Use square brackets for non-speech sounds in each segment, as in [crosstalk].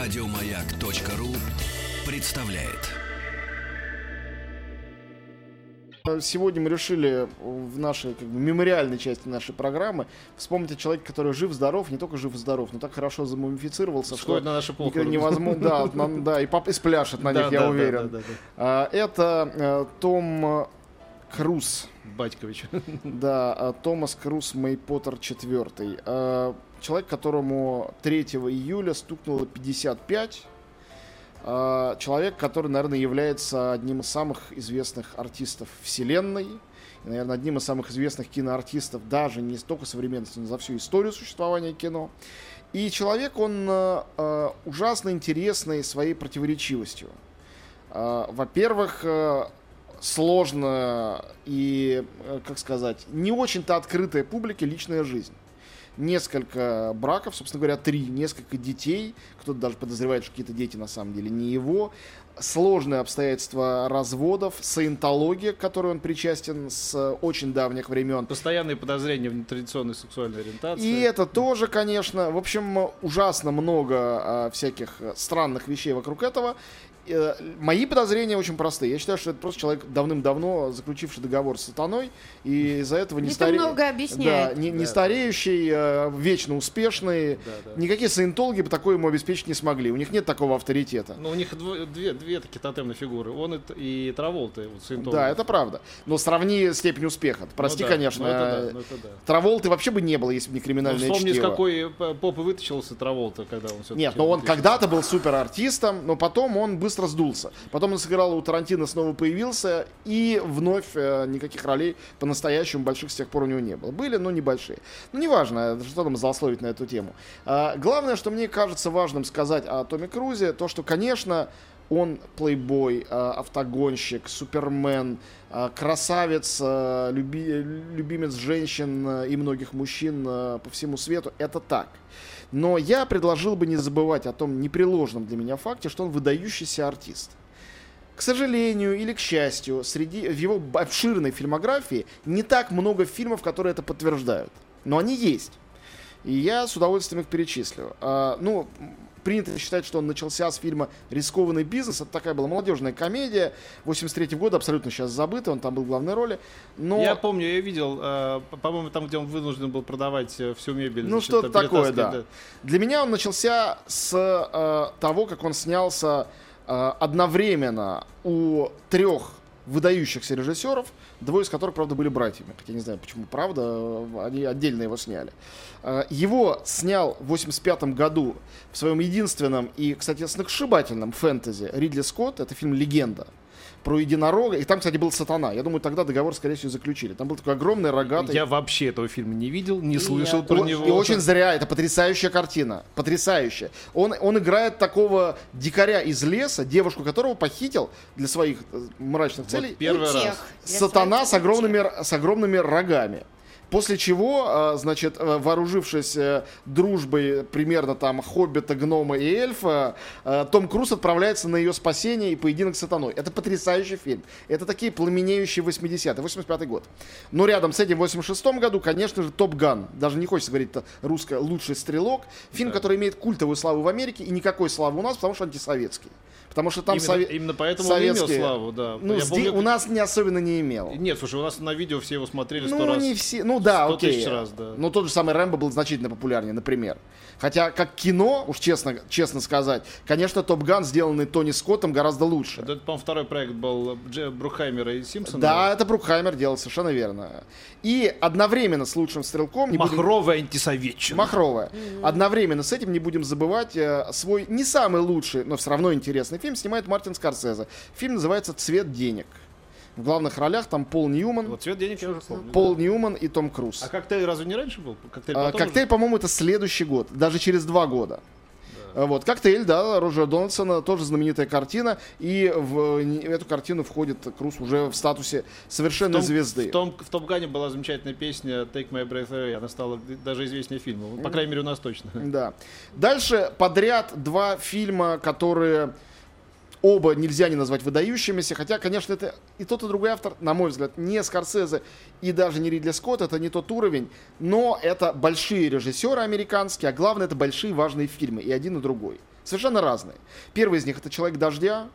Радиомаяк.ру представляет. Сегодня мы решили в нашей как бы, мемориальной части нашей программы вспомнить о человеке, который жив-здоров, не только жив-здоров, но так хорошо замумифицировался, Сходит на наши похороны. невозможно, да, на- [laughs] да, и, пап- и спляшет на Да, них, я уверен. да, да, да. А, Это э, Том Круз. Батькович. [laughs] Да, а, Томас Круз Мэй Поттер IV. Человек, которому 3 июля стукнуло 55. А, Человек, который, наверное, является одним из самых известных артистов вселенной. И, наверное, одним из самых известных киноартистов даже не столько современности, но за всю историю существования кино. И человек, он ужасно интересный своей противоречивостью. А, Во-первых, сложно и, э, как сказать, не очень-то открытая публике личная жизнь. Несколько браков, собственно говоря, три, несколько детей. Кто-то даже подозревает, что какие-то дети на самом деле не его. Сложные обстоятельства разводов, саентология, к которой он причастен с э, очень давних времен. Постоянные подозрения в нетрадиционной сексуальной ориентации. И это тоже, конечно, в общем, ужасно много а, всяких э, странных вещей вокруг этого. Э, Мои подозрения очень простые. Я считаю, что это просто человек давным-давно заключивший договор с сатаной, и из-за этого не Это старе- много объясняет. Да, не, не Да. стареющий, э, вечно успешный. Да, да. Никакие саентологи бы такое ему обеспечить не смогли. У них нет такого авторитета. Ну, у них дво- две, две такие тотемные фигуры. Он и, и Траволта, вот саентолог. Да, это правда. Но сравни степень успеха. Ну Прости, да, конечно. ну это да, э, ну это да. Траволты вообще бы не было, если бы не Ну, криминальное вспомни, с чтиво. какой э, попы вытащился Траволта, когда он все Нет, но он когда-то был супер артистом, но потом он быстро сдулся. Потом он сыграл у Тарантино, снова появился, и вновь э, никаких ролей по-настоящему больших с тех пор у него не было. Были, но небольшие. Ну, неважно, что там злословить на эту тему. А, главное, что мне кажется важным сказать о Томе Крузе, то, что, конечно, он плейбой, э, автогонщик, супермен, э, красавец, э, люби- любимец женщин и многих мужчин по всему свету. Это так. Но я предложил бы не забывать о том непреложном для меня факте, что он выдающийся артист. К сожалению или к счастью, среди в его обширной фильмографии не так много фильмов, которые это подтверждают. Но они есть. И я с удовольствием их перечислю. А, ну, принято считать, что он начался с фильма «Рискованный бизнес». Это такая была молодежная комедия. 83 года, абсолютно сейчас забыта, он там был в главной роли. Но... Я помню, я видел, э, по- по-моему, там, где он вынужден был продавать э, всю мебель. Ну, что-то такое, да. Для меня он начался с э, того, как он снялся э, одновременно у трех выдающихся режиссеров, двое из которых, правда, были братьями. Хотя не знаю, почему, правда, они отдельно его сняли. Э, Его снял в 85 году в своем единственном и, кстати, сногсшибательном фэнтези Ридли Скотт. Это фильм «Легенда» про единорога. И там, кстати, был сатана. Я думаю, тогда договор, скорее всего, заключили. Там был такой огромный рогатый... Я вообще этого фильма не видел, не И слышал я про О- него. И очень зря, это потрясающая картина. Потрясающая. Он, он играет такого дикаря из леса, девушку которого похитил для своих э, мрачных Вот целей. первый Утех. раз. Сатана с огромными, с огромными рогами. После чего, э, значит, э, вооружившись э, дружбой примерно там хоббита, гнома и эльфа, э, Том Круз отправляется на ее спасение и поединок с сатаной. Это потрясающий фильм. Это такие пламенеющие 80-е, 85 год. Но рядом с этим в 86 году, конечно же, Топ Ган. Даже не хочется говорить, это русская лучший стрелок. Фильм, Да. который имеет культовую славу в Америке и никакой славы у нас, потому что антисоветский. Потому что там именно, сове- именно поэтому он имел советские- славу, да. Ну, Я сде- помню, у нас не особенно не имел. Нет, слушай, у нас на видео все его смотрели сто Ну, раз. не все. Ну да, 100 окей. тысяч раз, да. Но тот же самый Рэмбо был значительно популярнее, например. Хотя, как кино, уж честно, честно сказать, конечно, Топ Ган, сделанный Тони Скоттом, гораздо лучше. Это, по-моему, второй проект был Дже- Брухаймера и Симпсона. Да, это Брукхаймер делал, совершенно верно. И одновременно с лучшим стрелком... не будем- Махровая антисоветчина. Махровая. Одновременно с этим не будем забывать э, свой не самый лучший, но все равно интересный фильм снимает Мартин Скорсезе. Фильм называется «Цвет денег». В главных ролях там Пол Ньюман, Вот цвет денег я уже помню. Пол Ньюман и Том Круз. А коктейль разве не раньше был? Коктейль А, коктейль, по-моему, это следующий год, даже через два года. Вот, коктейль, да, Роджера Дональдсона, тоже знаменитая картина, и в не- эту картину входит Круз уже в статусе совершенной В том- звезды. В, том, в Топ Гане была замечательная песня Take My Breath Away. Она стала даже известнее фильма. Вот, По крайней мере, у нас точно. Да. Дальше подряд два фильма, которые оба нельзя не назвать выдающимися, хотя, конечно, это и тот, и другой автор, на мой взгляд, не Скорсезе и даже не Ридли Скотт, это не тот уровень, но это большие режиссеры американские, а главное, это большие важные фильмы, и один, и другой. Совершенно разные. Первый из них это «Человек дождя»,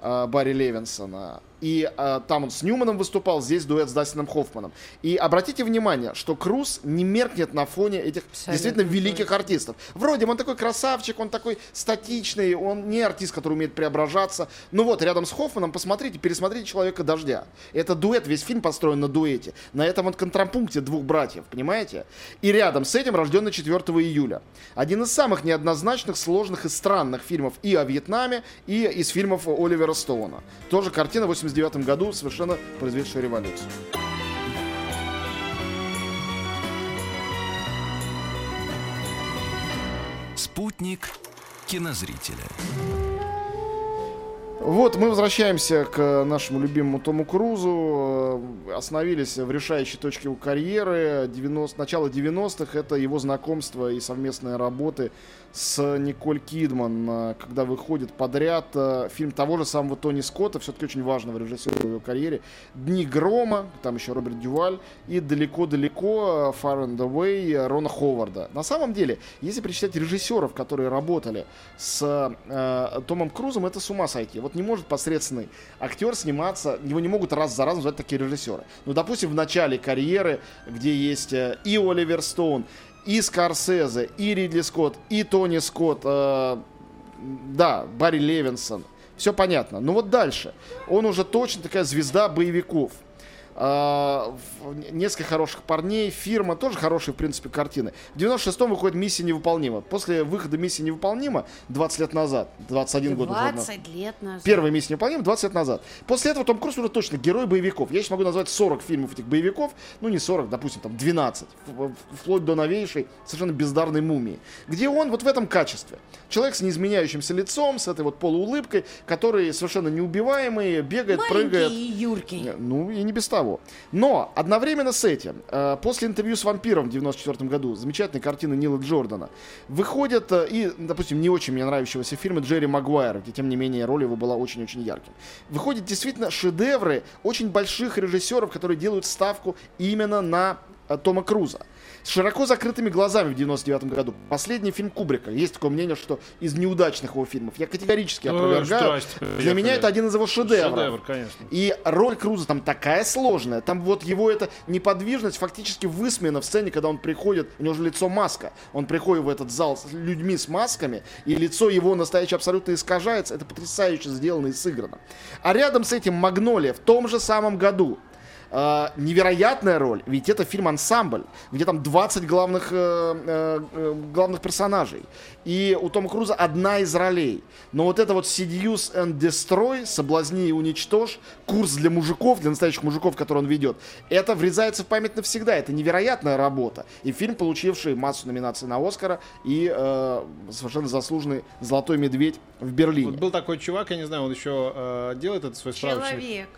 э, Барри Левинсона. И э, там он с Ньюманом выступал, здесь дуэт с Дастином Хоффманом. И обратите внимание, что Круз не меркнет на фоне этих Абсолютно действительно великих артистов. Вроде бы он такой красавчик, он такой статичный, он не артист, который умеет преображаться. Ну вот, рядом с Хоффманом, посмотрите, пересмотрите «Человека дождя». Это дуэт, весь фильм построен на дуэте. На этом вот контрапункте двух братьев, понимаете? И рядом с этим рожденный 4 июля. Один из самых неоднозначных, сложных и странных фильмов и о Вьетнаме, и из фильмов Оливера Стоуна. Тоже картина 89 году, совершенно произведшая революцию. Спутник кинозрителя. Вот, мы возвращаемся к нашему любимому Тому Крузу. Остановились в решающей точке его карьеры. 90, начало 90-х это его знакомство и совместные работы с Николь Кидман, э, когда выходит подряд э, фильм того же самого Тони Скотта, все-таки очень важного режиссера в его карьере, «Дни грома», там еще Роберт Дюваль, и «Далеко-далеко», э, «Far and Away» Рона Ховарда. На самом деле, если перечислять режиссеров, которые работали с э, Томом Крузом, это с ума сойти. Вот не может посредственный актер сниматься, его не могут раз за разом звать такие режиссеры. Ну, допустим, в начале карьеры, где есть э, и Оливер Стоун, и Скорсезе, и Ридли Скотт, и Тони Скотт, э, да, Барри Левинсон. Все понятно. Но вот дальше. Он уже точно такая звезда боевиков. А, несколько хороших парней, фирма, тоже хорошие, в принципе, картины. В 96-м выходит «Миссия невыполнима». После выхода «Миссия невыполнима» 20 лет назад, 21 год назад, 20 лет назад. Первая миссия невыполнима 20 лет назад. После этого Том Круз уже точно герой боевиков. Я еще могу назвать 40 фильмов этих боевиков. Ну, не 40, допустим, там 12. в- в- Вплоть до новейшей, совершенно бездарной мумии. Где он вот в этом качестве. Человек с неизменяющимся лицом, с этой вот полуулыбкой, который совершенно неубиваемый, бегает, прыгает. Маленький и юркий. Ну, и не без того. Но одновременно с этим, э, после интервью с вампиром в 94 году, замечательной картины Нила Джордана, выходят э, и, допустим, не очень мне нравящегося фильма Джерри Магуайра, где, тем не менее, роль его была очень-очень ярким. Выходят действительно шедевры очень больших режиссеров, которые делают ставку именно на Тома Круза. С широко закрытыми глазами в 99 году. Последний фильм Кубрика. Есть такое мнение, что из неудачных его фильмов. Я категорически опровергаю. здрасте, Для меня это один из его шедевров. Шедевр, конечно. И роль Круза там такая сложная. Там вот его эта неподвижность фактически высмеяна в сцене, когда он приходит, у него же лицо маска. Он приходит в этот зал с людьми с масками, и лицо его настоящее абсолютно искажается. Это потрясающе сделано и сыграно. А рядом с этим Магнолия в том же самом году. А, невероятная роль, ведь это фильм ансамбль, где там 20 главных, э, э, э, главных персонажей. И у Тома Круза одна из ролей. Но вот это вот Seduce and Destroy, соблазни и уничтожь, курс для мужиков, для настоящих мужиков, который он ведет, это врезается в память навсегда. Это невероятная работа. И фильм, получивший массу номинаций на Оскара и э, совершенно заслуженный «Золотой медведь» в Берлине. Вот был такой чувак, я не знаю, он еще э, делает этот свой справочник. Человек.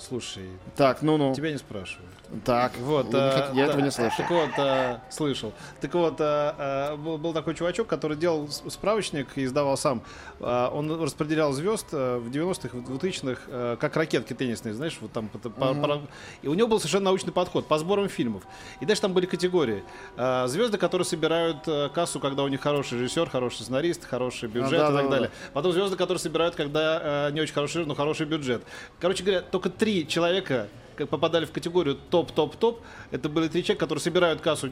Слушай, Так, ну-ну. тебя не спрашивают. Так, Вот, хотите- я этого да, не слышал. Так вот, э, слышал. Так вот, э, был, был такой чувачок, который делал справочник и издавал сам. Э, он распределял звезд в 90-х, в 2000-х, э, как ракетки теннисные, знаешь, вот там. по- по- по- и у него был совершенно научный подход по сборам фильмов. И дальше там были категории. Э, звезды, которые собирают кассу, когда у них хороший режиссер, хороший сценарист, хороший бюджет да, и да, так да. далее. Потом звезды, которые собирают, когда э, не очень хороший, но хороший бюджет. Короче говоря, только три человека как попадали в категорию топ-топ-топ. Это были три человека, которые собирают кассу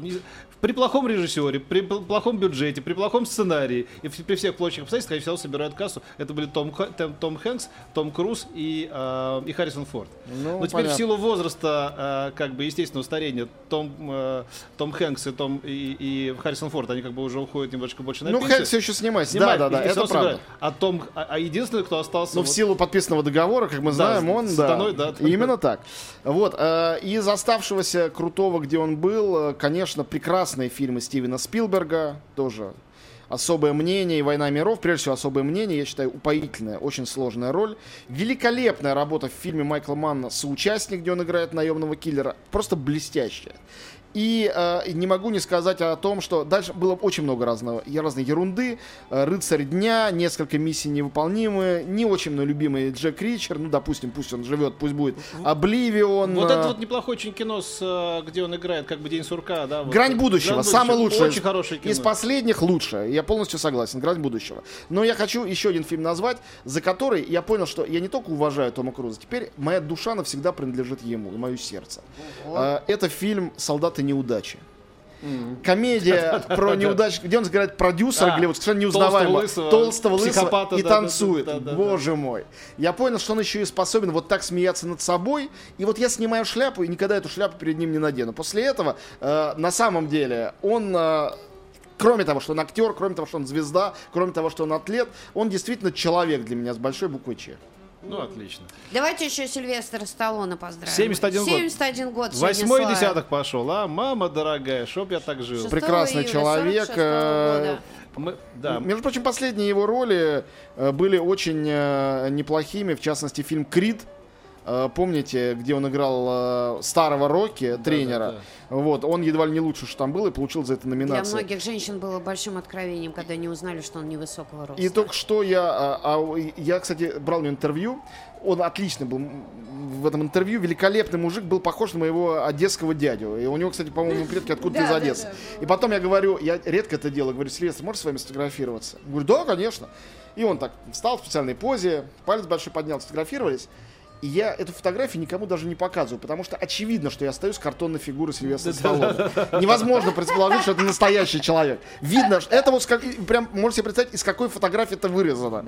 при плохом режиссере, при пл- плохом бюджете, при плохом сценарии и в- при всех прочих обстоятельствах, они все равно собирают кассу. Это были Том, Том, Том Хэнкс, Том Круз и, э, и Харрисон Форд. Ну, Но теперь понятно. в силу возраста, э, как бы естественного старения, Том, э, Том Хэнкс и, Том, и, и Харрисон Форд, они как бы уже уходят немножко больше на Ну, пенсию. Хэнк все еще снимается. Да, Снимает, да, да, всё это правда. собирает. А Том, а, а единственный, кто остался... Ну, в вот- силу подписанного договора, как мы знаем, с- он, с да, Сатаной, да. именно так. Вот, э, из оставшегося крутого, где он был, э, конечно, прекрасные фильмы Стивена Спилберга, тоже особое мнение и «Война миров», прежде всего, особое мнение, я считаю, упоительная, очень сложная роль. Великолепная работа в фильме Майкла Манна «Соучастник», где он играет наемного киллера, просто блестящая. И э, не могу не сказать о том, что дальше было очень много разного, разной ерунды. Э, Рыцарь дня, несколько миссий невыполнимые, не очень мной любимый Джек Ричер, ну, допустим, пусть он живет, пусть будет. Обливион. Вот э, это вот неплохое очень кино, с, э, где он играет как бы День сурка, да? вот. Грань будущего, «Грань самое будущего». лучшее. Очень хорошее кино. Из последних лучшее. Я полностью согласен. Грань будущего. Но я хочу еще один фильм назвать, за который я понял, что я не только уважаю Тома Круза, теперь моя душа навсегда принадлежит ему и мое сердце. А, Это фильм «Солдаты неудачи». Комедия [laughs] про неудачу, где он играет продюсера, А, вот совершенно толстого неузнаваемого лысого, толстого лысого и да, танцует. да, да, да. Боже мой. Я понял, что он еще и способен вот так смеяться над собой. И вот я снимаю шляпу и никогда эту шляпу перед ним не надену. После этого, э, на самом деле, он... э, Кроме того, что он актер, кроме того, что он звезда, кроме того, что он атлет, он действительно человек для меня с большой буквы Ч. Ну, отлично. Давайте еще Сильвестра Сталлоне поздравим. 71 год. 71 год. Восьмой десяток пошел, а? Мама дорогая, чтоб я так жил. Прекрасный июля человек, 46-го э, года. Мы- да, Между прочим, последние его роли э, были очень э, неплохими, в частности, фильм «Крид». Э, Помните, где он играл э, старого Рокки, тренера? да. Вот, он едва ли не лучше, что там был, и получил за это Для номинацию. многих женщин было большим откровением, когда они узнали, что он невысокого роста. И только что я, а, а, я, кстати, брал у него интервью. Он отлично был в этом интервью. Великолепный мужик, был похож на моего одесского дядю. И у него, кстати, по-моему, предки откуда-то из Да, да, Одессы. да. И потом я говорю, я редко это делаю, говорю, Сильвестр, можешь с вами сфотографироваться? Говорю, да, конечно. И он так встал в специальной позе, палец большой поднял, сфотографировались. И я эту фотографию никому даже не показываю, потому что очевидно, что я остаюсь картонной фигурой Сильвестра [laughs] Сталлоне. Невозможно предположить, что это настоящий человек. Видно, что это вот с как- прям можете себе представить, из какой фотографии это вырезано.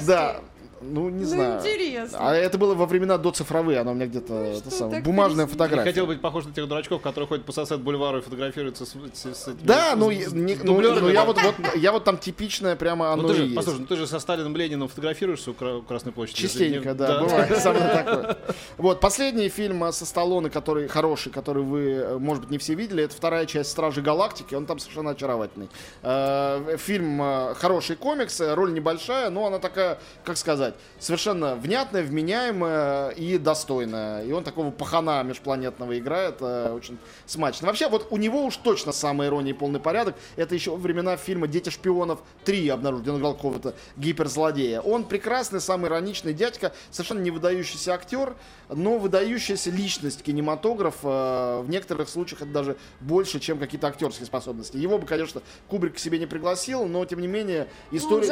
За. Да. Ну, не Ну, знаю. интересно. А это было во времена до цифровые, она у меня где-то Ну, это самое, бумажная фотография. хотел быть похож на тех дурачков, которые ходят по сосед бульвару и фотографируются с, с- с этими- Да, с- ну, с я- не- ну, дублерами. ну, я вот, вот я вот там типичная прямо Ну, оно ты и же, есть. послушай, ну ты же со Сталином Лениным фотографируешься у, Кра- у Красной площади. Частенько, Не- да, бывает [laughs] со мной такое. Вот, последний фильм э, со Сталлоне, который хороший, который вы, э, может быть, не все видели, это вторая часть «Стражи Галактики», он там совершенно очаровательный. Э, Фильм хороший комикс, роль небольшая, но она такая, как сказать, совершенно внятная, вменяемая и достойная. И он такого пахана межпланетного играет, э, очень смачно. Вообще, вот у него уж точно самая ирония и полный порядок. Это еще времена фильма «Дети шпионов 3» я обнаружил, где он играл какого-то гиперзлодея. Он прекрасный, самый ироничный дядька, совершенно не выдающийся актер, но выдающаяся личность кинематографа. В некоторых случаях это даже больше, чем какие-то актерские способности. Его бы, конечно, Кубрик к себе не пригласил, но, тем не менее, Ну, история,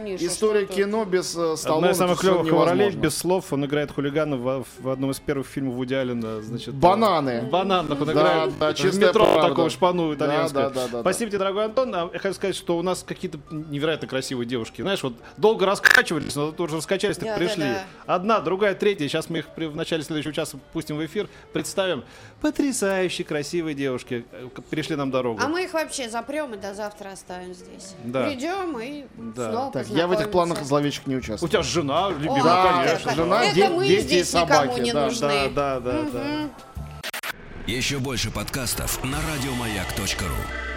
нишу. история кино без э, Одна из самых клевых его ролей, без слов, он играет хулигана в, в одном из первых фильмов Вуди Аллена, значит... Бананы. В бананах он Да, играет. да, в метро правда. такого шпану итальянского. Да, да, да, да, Спасибо тебе, дорогой Антон. А я хочу сказать, что у нас какие-то невероятно красивые девушки. Знаешь, вот долго раскачивались, но тут уже раскачались, так Да, да, пришли. да. Одна, другая, третья. Сейчас мы их при- в начале следующего часа пустим в эфир, представим. Потрясающие, красивые девушки. э, Перешли нам дорогу. А мы их вообще запрем и до завтра оставим здесь. Да. Придем и Да. снова Так, я в этих планах зловещих не У участвую. Тебя жена, любимая, Да, конечно. жена, Это де- мы дети и здесь никому собаки, не да, нужны. Да, да, да, да. Еще больше подкастов на радиомаяк.ру.